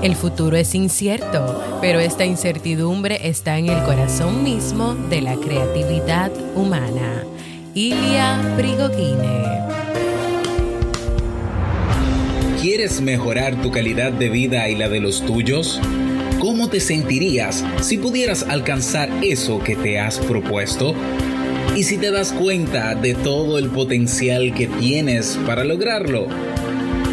El futuro es incierto, pero esta incertidumbre está en el corazón mismo de la creatividad humana. Ilia Prigogine. ¿Quieres mejorar tu calidad de vida y la de los tuyos? ¿Cómo te sentirías si pudieras alcanzar eso que te has propuesto? ¿Y si te das cuenta de todo el potencial que tienes para lograrlo?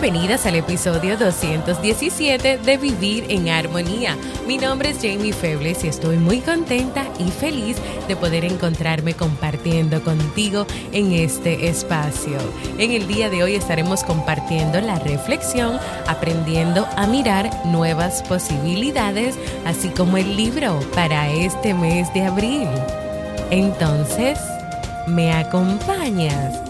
Bienvenidas al episodio 217 de Vivir en Armonía. Mi nombre es Jamie Febles y estoy muy contenta y feliz de poder encontrarme compartiendo contigo en este espacio. En el día de hoy estaremos compartiendo la reflexión, aprendiendo a mirar nuevas posibilidades, así como el libro para este mes de abril. Entonces, ¿me acompañas?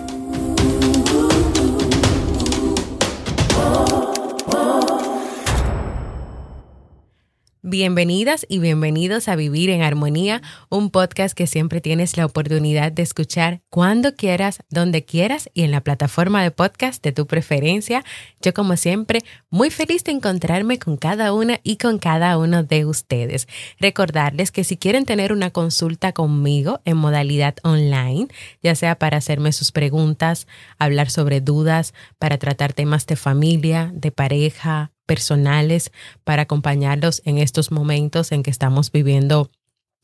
Bienvenidas y bienvenidos a Vivir en Armonía, un podcast que siempre tienes la oportunidad de escuchar cuando quieras, donde quieras y en la plataforma de podcast de tu preferencia. Yo como siempre, muy feliz de encontrarme con cada una y con cada uno de ustedes. Recordarles que si quieren tener una consulta conmigo en modalidad online, ya sea para hacerme sus preguntas, hablar sobre dudas, para tratar temas de familia, de pareja, personales para acompañarlos en estos momentos en que estamos viviendo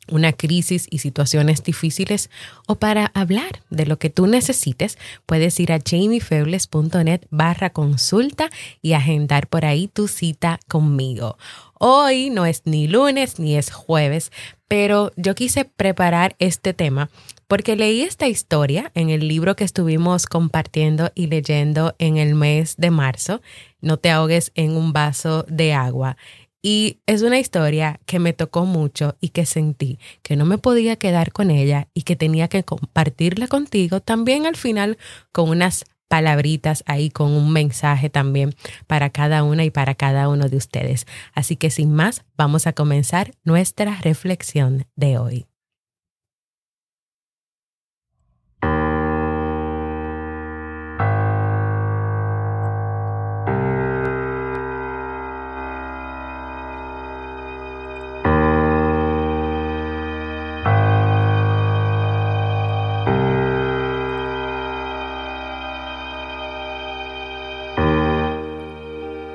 una crisis y situaciones difíciles o para hablar de lo que tú necesites, puedes ir a jamiefebles.net barra consulta y agendar por ahí tu cita conmigo. Hoy no es ni lunes ni es jueves, pero yo quise preparar este tema porque leí esta historia en el libro que estuvimos compartiendo y leyendo en el mes de marzo, No te ahogues en un vaso de agua. Y es una historia que me tocó mucho y que sentí que no me podía quedar con ella y que tenía que compartirla contigo también al final con unas palabritas ahí, con un mensaje también para cada una y para cada uno de ustedes. Así que sin más, vamos a comenzar nuestra reflexión de hoy.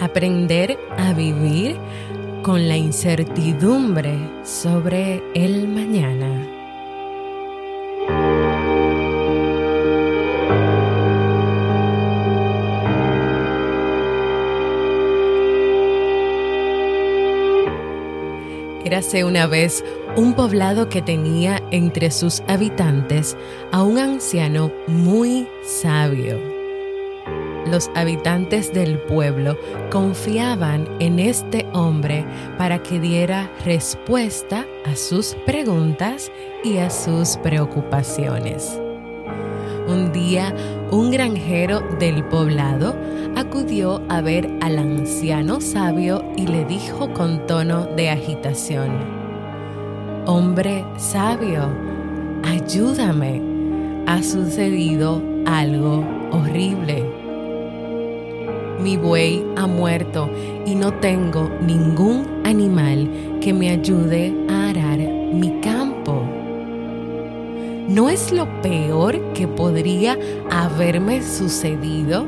Aprender a vivir con la incertidumbre sobre el mañana. Érase una vez un poblado que tenía entre sus habitantes a un anciano muy sabio los habitantes del pueblo confiaban en este hombre para que diera respuesta a sus preguntas y a sus preocupaciones. Un día, un granjero del poblado acudió a ver al anciano sabio y le dijo con tono de agitación, Hombre sabio, ayúdame, ha sucedido algo horrible mi buey ha muerto y no tengo ningún animal que me ayude a arar mi campo. ¿No es lo peor que podría haberme sucedido?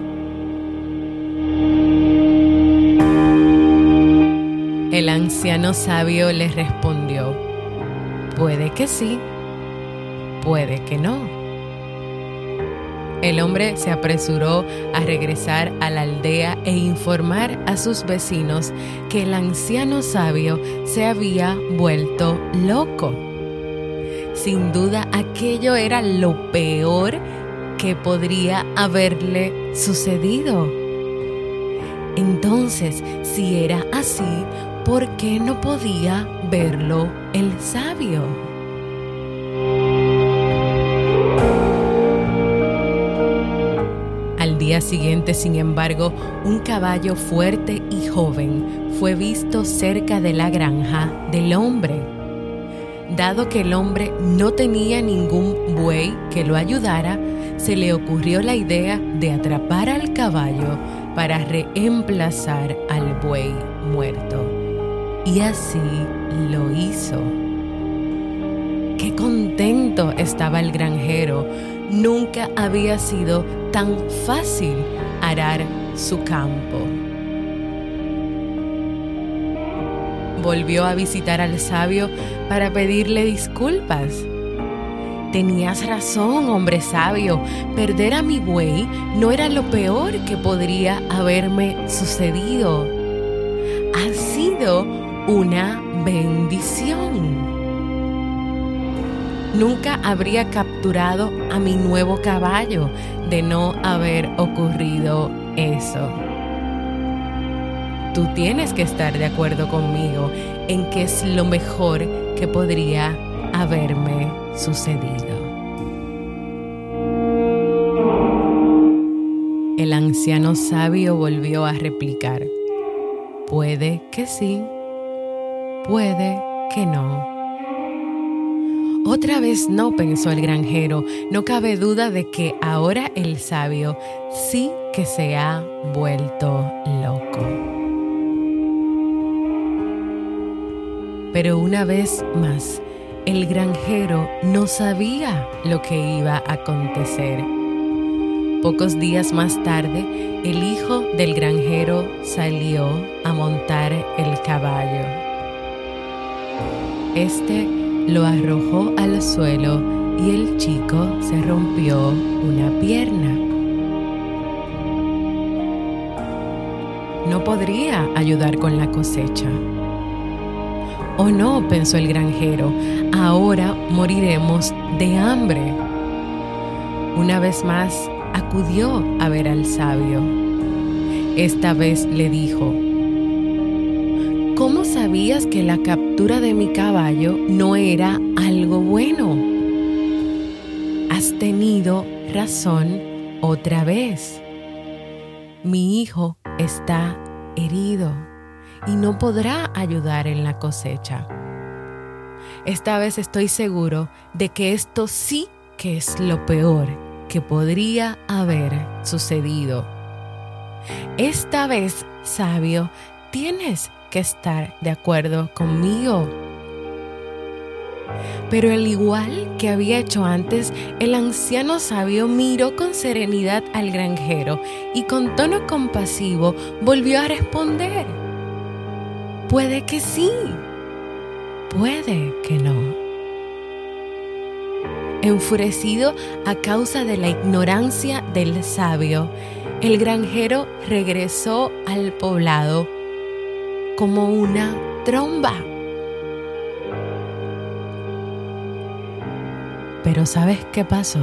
El anciano sabio le respondió, Puede que sí, puede que no. El hombre se apresuró a regresar a la aldea e informar a sus vecinos que el anciano sabio se había vuelto loco. Sin duda aquello era lo peor que podría haberle sucedido. Entonces, si era así, ¿por qué no podía verlo el sabio? Día siguiente, sin embargo, un caballo fuerte y joven fue visto cerca de la granja del hombre. Dado que el hombre no tenía ningún buey que lo ayudara, se le ocurrió la idea de atrapar al caballo para reemplazar al buey muerto. Y así lo hizo. Qué contento estaba el granjero. Nunca había sido tan fácil arar su campo. Volvió a visitar al sabio para pedirle disculpas. Tenías razón, hombre sabio, perder a mi buey no era lo peor que podría haberme sucedido. Ha sido una bendición nunca habría capturado a mi nuevo caballo de no haber ocurrido eso. Tú tienes que estar de acuerdo conmigo en que es lo mejor que podría haberme sucedido. El anciano sabio volvió a replicar, puede que sí, puede que no. Otra vez no, pensó el granjero, no cabe duda de que ahora el sabio sí que se ha vuelto loco. Pero una vez más, el granjero no sabía lo que iba a acontecer. Pocos días más tarde, el hijo del granjero salió a montar el caballo. Este lo arrojó al suelo y el chico se rompió una pierna. No podría ayudar con la cosecha. Oh no, pensó el granjero, ahora moriremos de hambre. Una vez más acudió a ver al sabio. Esta vez le dijo, ¿Cómo sabías que la captura de mi caballo no era algo bueno? Has tenido razón otra vez. Mi hijo está herido y no podrá ayudar en la cosecha. Esta vez estoy seguro de que esto sí que es lo peor que podría haber sucedido. Esta vez, sabio, tienes que estar de acuerdo conmigo. Pero al igual que había hecho antes, el anciano sabio miró con serenidad al granjero y con tono compasivo volvió a responder. Puede que sí, puede que no. Enfurecido a causa de la ignorancia del sabio, el granjero regresó al poblado como una tromba. Pero ¿sabes qué pasó?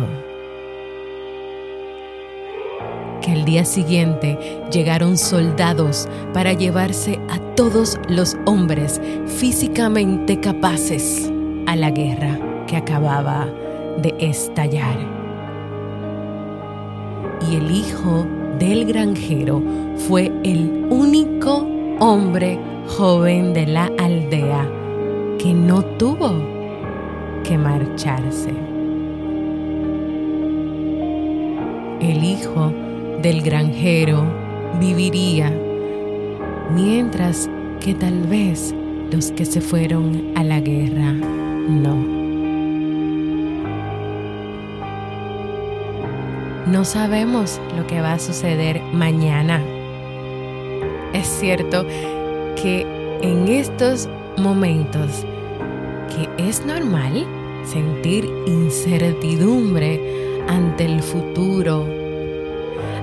Que el día siguiente llegaron soldados para llevarse a todos los hombres físicamente capaces a la guerra que acababa de estallar. Y el hijo del granjero fue el único hombre joven de la aldea que no tuvo que marcharse. El hijo del granjero viviría, mientras que tal vez los que se fueron a la guerra no. No sabemos lo que va a suceder mañana es cierto que en estos momentos que es normal sentir incertidumbre ante el futuro,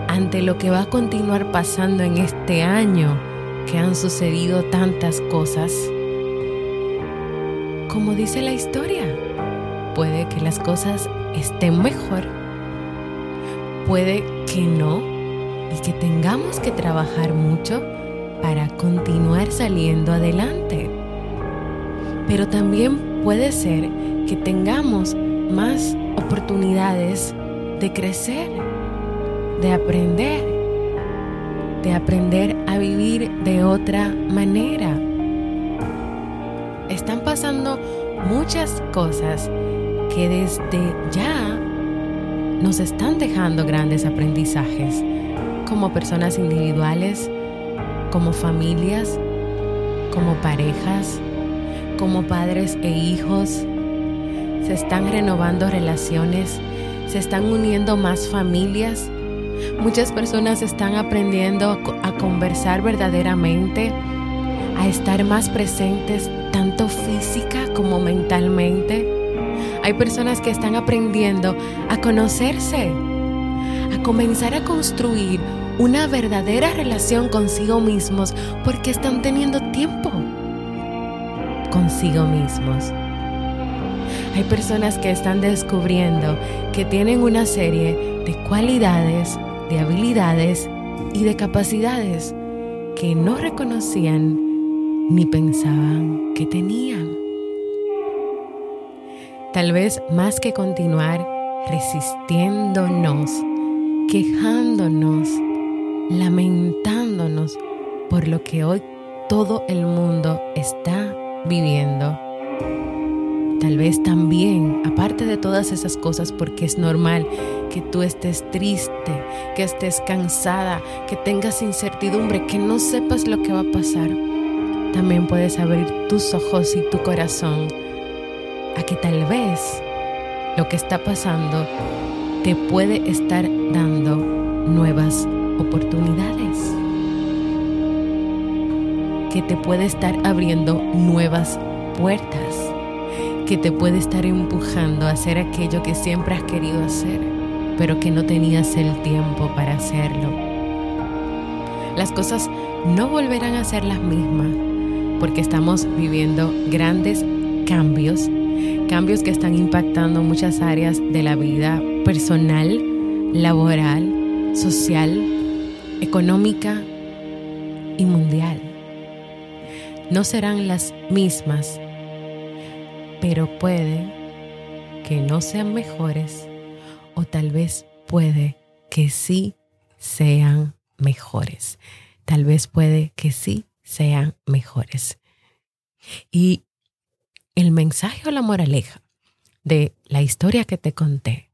ante lo que va a continuar pasando en este año, que han sucedido tantas cosas. Como dice la historia, puede que las cosas estén mejor, puede que no, y que tengamos que trabajar mucho para continuar saliendo adelante. Pero también puede ser que tengamos más oportunidades de crecer, de aprender, de aprender a vivir de otra manera. Están pasando muchas cosas que desde ya nos están dejando grandes aprendizajes como personas individuales, como familias, como parejas, como padres e hijos. Se están renovando relaciones, se están uniendo más familias. Muchas personas están aprendiendo a conversar verdaderamente, a estar más presentes tanto física como mentalmente. Hay personas que están aprendiendo a conocerse, a comenzar a construir una verdadera relación consigo mismos porque están teniendo tiempo consigo mismos. Hay personas que están descubriendo que tienen una serie de cualidades, de habilidades y de capacidades que no reconocían ni pensaban que tenían. Tal vez más que continuar resistiéndonos, quejándonos, lamentándonos por lo que hoy todo el mundo está viviendo. Tal vez también, aparte de todas esas cosas, porque es normal que tú estés triste, que estés cansada, que tengas incertidumbre, que no sepas lo que va a pasar, también puedes abrir tus ojos y tu corazón a que tal vez lo que está pasando te puede estar dando nuevas oportunidades, que te puede estar abriendo nuevas puertas, que te puede estar empujando a hacer aquello que siempre has querido hacer, pero que no tenías el tiempo para hacerlo. Las cosas no volverán a ser las mismas porque estamos viviendo grandes cambios, cambios que están impactando muchas áreas de la vida personal, laboral, social, económica y mundial. No serán las mismas, pero puede que no sean mejores o tal vez puede que sí sean mejores. Tal vez puede que sí sean mejores. Y el mensaje o la moraleja de la historia que te conté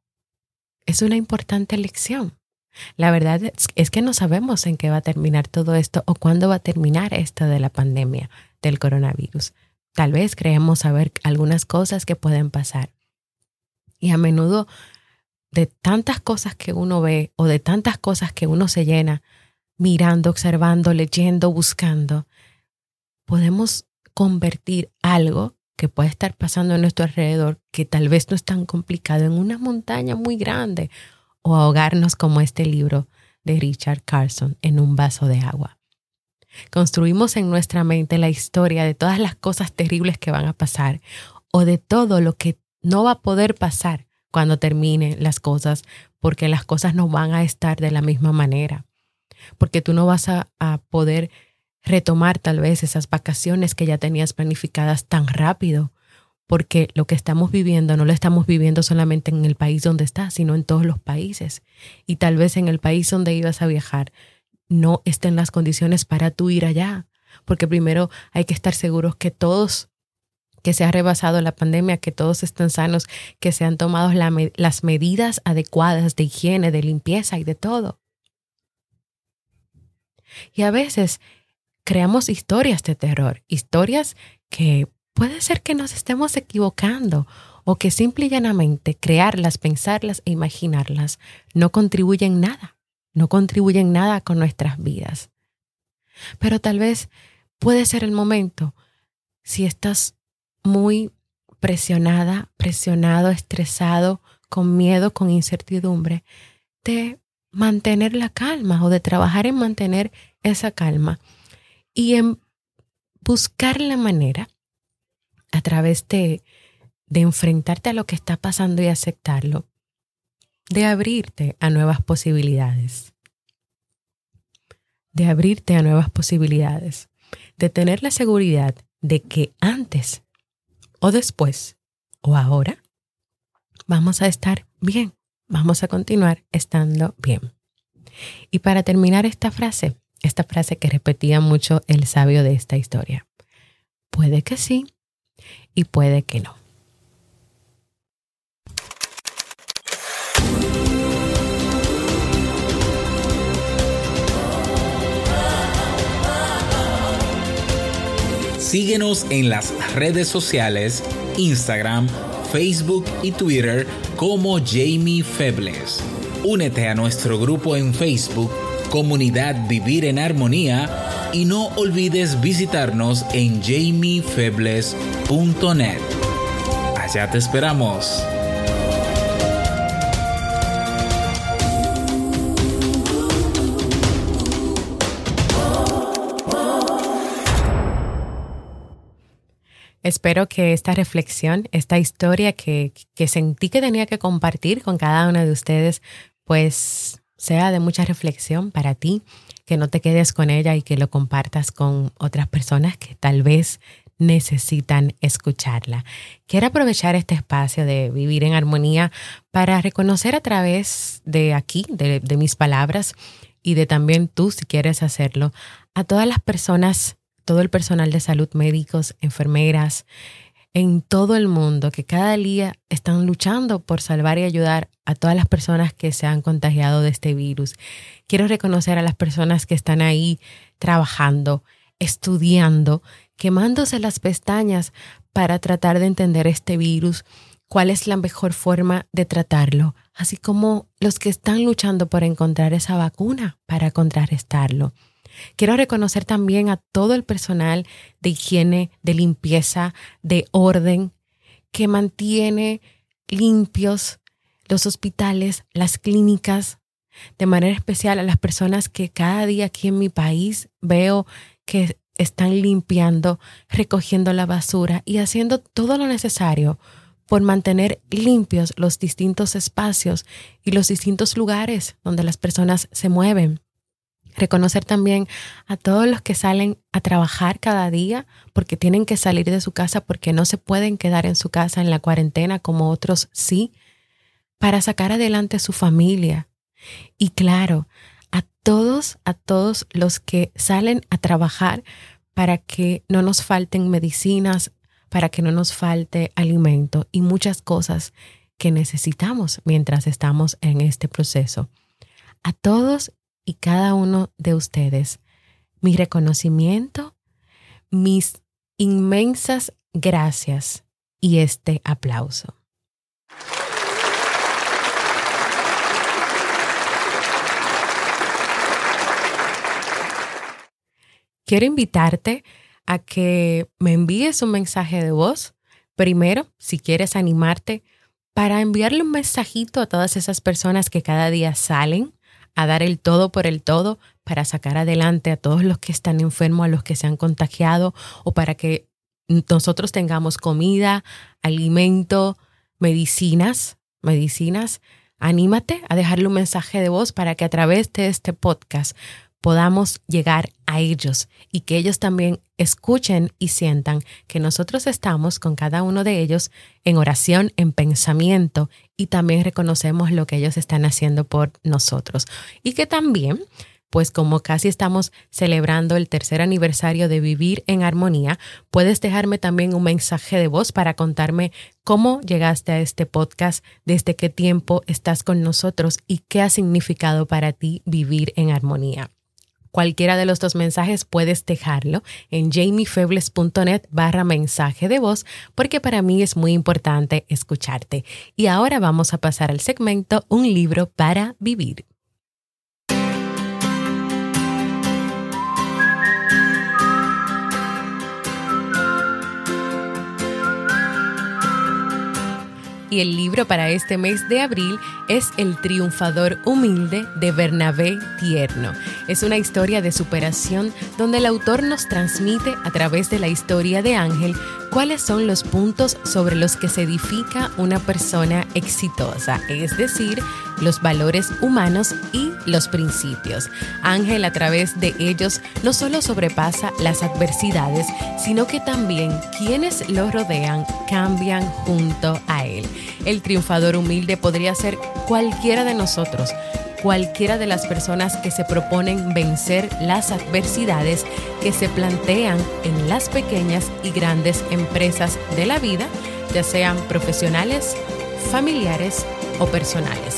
es una importante lección. La verdad es que no sabemos en qué va a terminar todo esto o cuándo va a terminar esto de la pandemia del coronavirus. Tal vez creemos saber algunas cosas que pueden pasar. Y a menudo de tantas cosas que uno ve o de tantas cosas que uno se llena mirando, observando, leyendo, buscando, podemos convertir algo que puede estar pasando a nuestro alrededor, que tal vez no es tan complicado, en una montaña muy grande o ahogarnos como este libro de Richard Carson en un vaso de agua. Construimos en nuestra mente la historia de todas las cosas terribles que van a pasar o de todo lo que no va a poder pasar cuando terminen las cosas, porque las cosas no van a estar de la misma manera, porque tú no vas a, a poder retomar tal vez esas vacaciones que ya tenías planificadas tan rápido, porque lo que estamos viviendo no lo estamos viviendo solamente en el país donde estás, sino en todos los países. Y tal vez en el país donde ibas a viajar no estén las condiciones para tú ir allá, porque primero hay que estar seguros que todos que se ha rebasado la pandemia, que todos estén sanos, que se han tomado las medidas adecuadas de higiene, de limpieza y de todo. Y a veces creamos historias de terror, historias que Puede ser que nos estemos equivocando o que simple y llanamente crearlas, pensarlas e imaginarlas no contribuyen nada, no contribuyen nada con nuestras vidas. Pero tal vez puede ser el momento, si estás muy presionada, presionado, estresado, con miedo, con incertidumbre, de mantener la calma o de trabajar en mantener esa calma y en buscar la manera a través de, de enfrentarte a lo que está pasando y aceptarlo, de abrirte a nuevas posibilidades, de abrirte a nuevas posibilidades, de tener la seguridad de que antes o después o ahora vamos a estar bien, vamos a continuar estando bien. Y para terminar esta frase, esta frase que repetía mucho el sabio de esta historia, puede que sí y puede que no. Síguenos en las redes sociales, Instagram, Facebook y Twitter como Jamie Febles. Únete a nuestro grupo en Facebook, Comunidad Vivir en Armonía, y no olvides visitarnos en jamiefebles.net. Allá te esperamos. Espero que esta reflexión, esta historia que, que sentí que tenía que compartir con cada uno de ustedes, pues sea de mucha reflexión para ti, que no te quedes con ella y que lo compartas con otras personas que tal vez necesitan escucharla. Quiero aprovechar este espacio de vivir en armonía para reconocer a través de aquí, de, de mis palabras y de también tú, si quieres hacerlo, a todas las personas todo el personal de salud, médicos, enfermeras, en todo el mundo que cada día están luchando por salvar y ayudar a todas las personas que se han contagiado de este virus. Quiero reconocer a las personas que están ahí trabajando, estudiando, quemándose las pestañas para tratar de entender este virus, cuál es la mejor forma de tratarlo, así como los que están luchando por encontrar esa vacuna para contrarrestarlo. Quiero reconocer también a todo el personal de higiene, de limpieza, de orden, que mantiene limpios los hospitales, las clínicas, de manera especial a las personas que cada día aquí en mi país veo que están limpiando, recogiendo la basura y haciendo todo lo necesario por mantener limpios los distintos espacios y los distintos lugares donde las personas se mueven. Reconocer también a todos los que salen a trabajar cada día porque tienen que salir de su casa porque no se pueden quedar en su casa en la cuarentena como otros sí, para sacar adelante su familia. Y claro, a todos, a todos los que salen a trabajar para que no nos falten medicinas, para que no nos falte alimento y muchas cosas que necesitamos mientras estamos en este proceso. A todos y cada uno de ustedes mi reconocimiento, mis inmensas gracias y este aplauso. Quiero invitarte a que me envíes un mensaje de voz. Primero, si quieres animarte, para enviarle un mensajito a todas esas personas que cada día salen a dar el todo por el todo para sacar adelante a todos los que están enfermos, a los que se han contagiado o para que nosotros tengamos comida, alimento, medicinas, medicinas. Anímate a dejarle un mensaje de voz para que a través de este podcast podamos llegar a ellos y que ellos también escuchen y sientan que nosotros estamos con cada uno de ellos en oración, en pensamiento y también reconocemos lo que ellos están haciendo por nosotros. Y que también, pues como casi estamos celebrando el tercer aniversario de Vivir en Armonía, puedes dejarme también un mensaje de voz para contarme cómo llegaste a este podcast, desde qué tiempo estás con nosotros y qué ha significado para ti vivir en armonía. Cualquiera de los dos mensajes puedes dejarlo en jamiefebles.net barra mensaje de voz porque para mí es muy importante escucharte. Y ahora vamos a pasar al segmento Un libro para vivir. Y el libro para este mes de abril es El triunfador humilde de Bernabé Tierno. Es una historia de superación donde el autor nos transmite a través de la historia de Ángel cuáles son los puntos sobre los que se edifica una persona exitosa, es decir, los valores humanos y los principios. Ángel a través de ellos no solo sobrepasa las adversidades, sino que también quienes lo rodean cambian junto a él. El triunfador humilde podría ser cualquiera de nosotros cualquiera de las personas que se proponen vencer las adversidades que se plantean en las pequeñas y grandes empresas de la vida, ya sean profesionales, familiares o personales.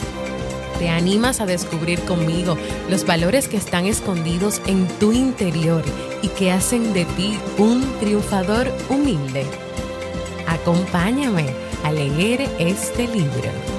Te animas a descubrir conmigo los valores que están escondidos en tu interior y que hacen de ti un triunfador humilde. Acompáñame a leer este libro.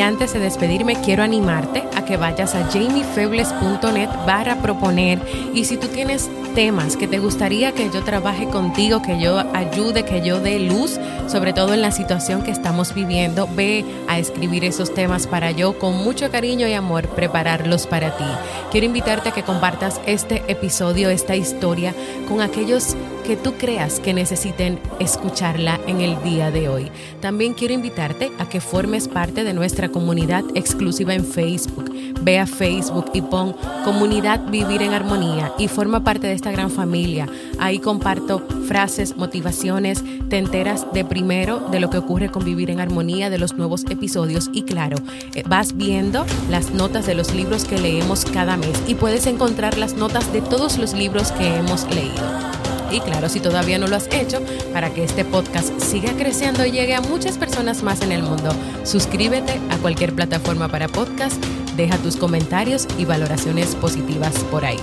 Antes de despedirme, quiero animarte a que vayas a jamiefebles.net barra proponer. Y si tú tienes temas que te gustaría que yo trabaje contigo, que yo ayude, que yo dé luz, sobre todo en la situación que estamos viviendo, ve a escribir esos temas para yo, con mucho cariño y amor, prepararlos para ti. Quiero invitarte a que compartas este episodio, esta historia, con aquellos que tú creas que necesiten escucharla en el día de hoy. También quiero invitarte a que formes parte de nuestra comunidad exclusiva en Facebook. Ve a Facebook y pon Comunidad Vivir en Armonía y forma parte de esta gran familia. Ahí comparto frases, motivaciones, te enteras de primero de lo que ocurre con Vivir en Armonía, de los nuevos episodios y claro, eh, vas viendo las notas de los libros que leemos cada mes y puedes encontrar las notas de todos los libros que hemos leído. Y claro, si todavía no lo has hecho, para que este podcast siga creciendo y llegue a muchas personas más en el mundo, suscríbete a cualquier plataforma para podcast, deja tus comentarios y valoraciones positivas por ahí.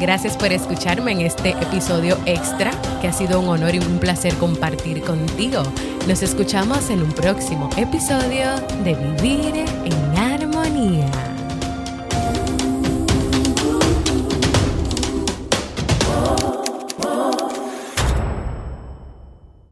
Gracias por escucharme en este episodio extra, que ha sido un honor y un placer compartir contigo. Nos escuchamos en un próximo episodio de Vivir en Armonía.